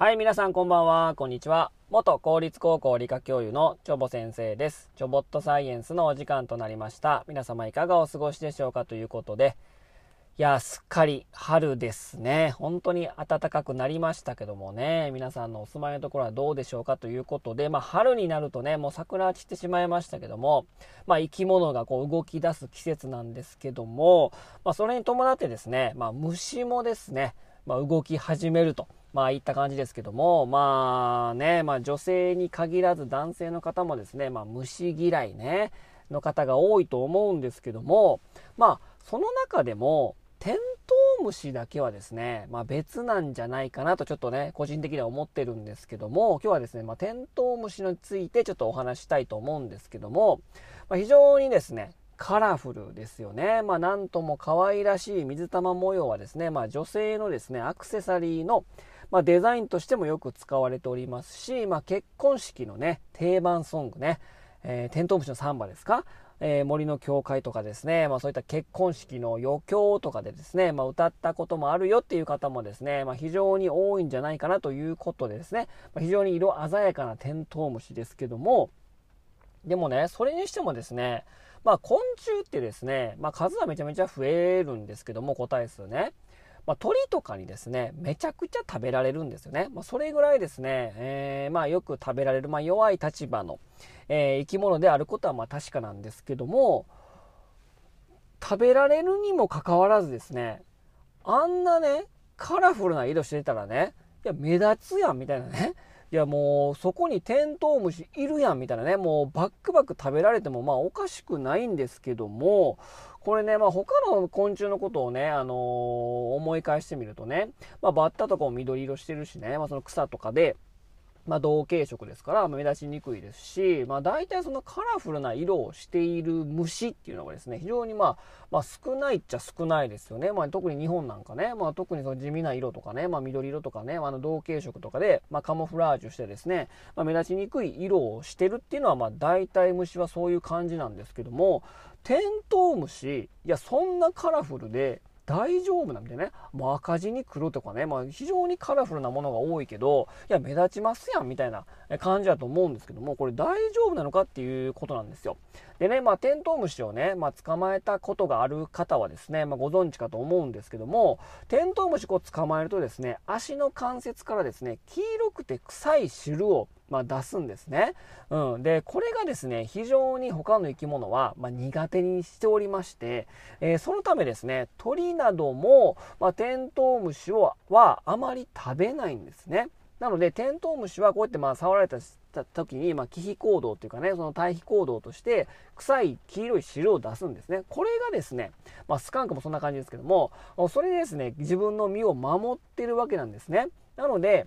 はい、皆さんこんばんは、こんにちは。元公立高校理科教諭のチョボ先生です。チョボットサイエンスのお時間となりました。皆様いかがお過ごしでしょうかということで、いや、すっかり春ですね。本当に暖かくなりましたけどもね、皆さんのお住まいのところはどうでしょうかということで、まあ春になるとね、もう桜散ってしまいましたけども、まあ生き物がこう動き出す季節なんですけども、まあそれに伴ってですね、まあ虫もですね、まあ動き始めると。まあいった感じですけども、まあね、まあ女性に限らず男性の方もですね、まあ虫嫌いね、の方が多いと思うんですけども、まあその中でも、テントウムシだけはですね、まあ、別なんじゃないかなとちょっとね、個人的には思ってるんですけども、今日はですね、まあ、テントウムシについてちょっとお話したいと思うんですけども、まあ、非常にですね、カラフルですよね。まあ、なんとも可愛らしい水玉模様はですね、まあ、女性のですね、アクセサリーの、まあ、デザインとしてもよく使われておりますし、まあ、結婚式のね、定番ソングね、えー、テントウムシのサンバですか？えー、森の教会とかですね、まあ、そういった結婚式の余興とかでですね、まあ、歌ったこともあるよっていう方もですね、まあ、非常に多いんじゃないかなということでですね、ま非常に色鮮やかなテントウムシですけども、でもね、それにしてもですね、まあ、昆虫ってですね、まあ、数はめちゃめちゃ増えるんですけども、個体数ね。まあ、鳥とかにですね、めちゃくちゃ食べられるんですよね。まあ、それぐらいですね、えー、まあ、よく食べられる、まあ、弱い立場の、えー、生き物であることはまあ確かなんですけども、食べられるにもかかわらずですね、あんなね、カラフルな色してたらね、いや、目立つやんみたいなね。いやもうそこにテントウムシいるやんみたいなね、もうバックバック食べられてもまあおかしくないんですけども、これね、まあ他の昆虫のことをね、あのー、思い返してみるとね、まあバッタとかも緑色してるしね、まあその草とかで、まあ、同系色ですから目立ちにくいですし、まあ、大体そのカラフルな色をしている虫っていうのがですね非常にまあ、まあ、少ないっちゃ少ないですよね、まあ、特に日本なんかね、まあ、特にその地味な色とかね、まあ、緑色とかね、あの同系色とかで、まあ、カモフラージュしてですね、まあ、目立ちにくい色をしてるっていうのはまあ大体虫はそういう感じなんですけどもテントウムシいやそんなカラフルで大丈夫なんでね、もう赤字に黒とかね、まあ、非常にカラフルなものが多いけど、いや、目立ちますやんみたいな感じだと思うんですけども、これ大丈夫なのかっていうことなんですよ。でね、まあ、テントウムシをね、まあ、捕まえたことがある方はですね、まあ、ご存知かと思うんですけども、テントウムシを捕まえるとですね、足の関節からですね、黄色くて臭い汁をまあ、出すんですね。うん。で、これがですね、非常に他の生き物は、まあ、苦手にしておりまして、えー、そのためですね、鳥なども、まあ、テントウムシはあまり食べないんですね。なので、テントウムシはこうやってまあ触られた時に、まあ、忌避行動というかね、その対比行動として、臭い黄色い汁を出すんですね。これがですね、まあ、スカンクもそんな感じですけども、それでですね、自分の身を守ってるわけなんですね。なので、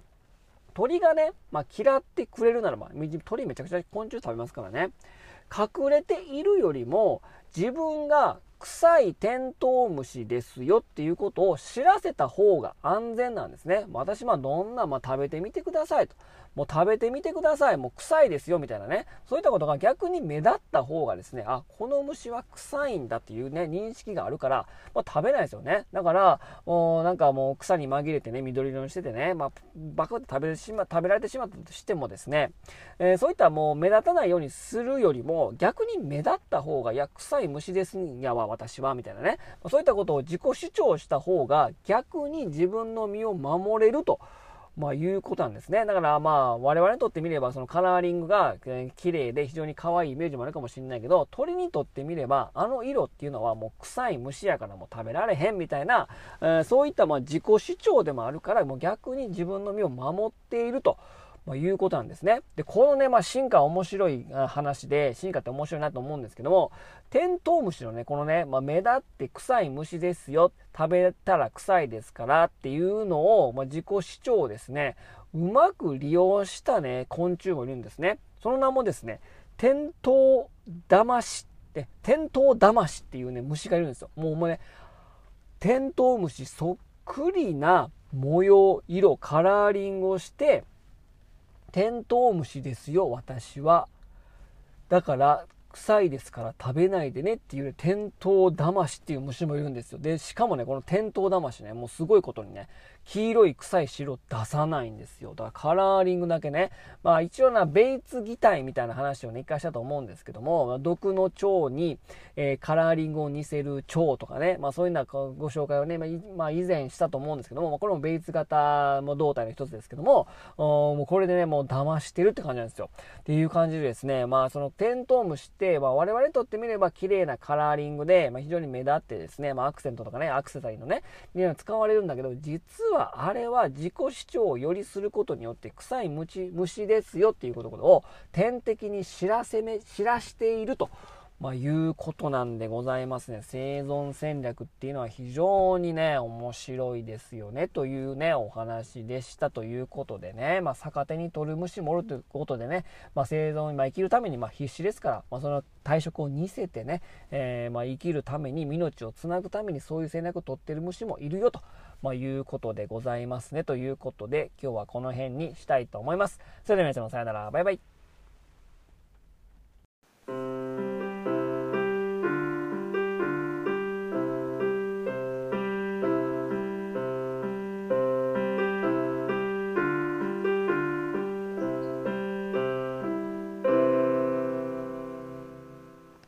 鳥がね、まあ、嫌ってくれるならば、鳥めちゃくちゃ昆虫食べますからね、隠れているよりも、自分が臭いテントウムシですよっていうことを知らせた方が安全なんですね。私はどんな、まあ、食べてみてくださいと。もう食べてみてください。もう臭いですよみたいなね。そういったことが逆に目立った方がですね、あ、この虫は臭いんだっていうね、認識があるから、まあ、食べないですよね。だから、もうなんかもう草に紛れてね、緑色にしててね、まあ、バカって食べてしま、食べられてしまったとしてもですね、えー、そういったもう目立たないようにするよりも、逆に目立った方が、いや、臭い虫ですんやわ、私は、みたいなね。そういったことを自己主張した方が、逆に自分の身を守れると。まあ、いうことなんですね。だからまあ、我々にとってみれば、そのカラーリングが、えー、綺麗で非常に可愛いイメージもあるかもしれないけど、鳥にとってみれば、あの色っていうのはもう臭い虫やからもう食べられへんみたいな、えー、そういったまあ自己主張でもあるから、もう逆に自分の身を守っていると。まあ、いうことなんですね。で、このね、まあ、進化面白い話で、進化って面白いなと思うんですけども、テントウムシのね、このね、まあ、目立って臭い虫ですよ、食べたら臭いですからっていうのを、まあ、自己主張をですね、うまく利用したね、昆虫もいるんですね。その名もですね、テントウダマシって、テントウダマシっていうね、虫がいるんですよ。もうもうね、テントウムシそっくりな模様、色、カラーリングをして、テントウムシですよ、私は。だから、臭いですから食べないでねっていう、ね、テントウダマシっていう虫もいるんですよ。で、しかもね、このテントウダマシね、もうすごいことにね、黄色い臭い汁を出さないんですよ。だからカラーリングだけね、まあ一応な、ベイツ擬態みたいな話をね、一回したと思うんですけども、毒の蝶に、えー、カラーリングを似せる蝶とかね、まあそういうなご紹介をね、まあ、まあ、以前したと思うんですけども、まあ、これもベイツ型も胴体の一つですけども、もうこれでね、もう騙してるって感じなんですよ。っていう感じでですね、まあそのテントウムシって、まあ我々にとってみれば綺麗なカラーリングで、まあ非常に目立ってですね、まあアクセントとかね、アクセサリーのね、には使われるんだけど、実はあれは自己主張をよりすることによって臭い虫虫ですよっていうことを点滴に知らせめ、知らしていると。まあ、いうことなんでございますね。生存戦略っていうのは非常にね、面白いですよね、というね、お話でしたということでね、まあ、逆手に取る虫もおるということでね、まあ、生存、まあ、生きるためにま必死ですから、まあ、その退職を似せてね、えー、ま生きるために、命をつなぐためにそういう戦略を取ってる虫もいるよと。ま、いうことでございますね。ということで、今日はこの辺にしたいと思います。それでは皆様さよなら。バイバイ。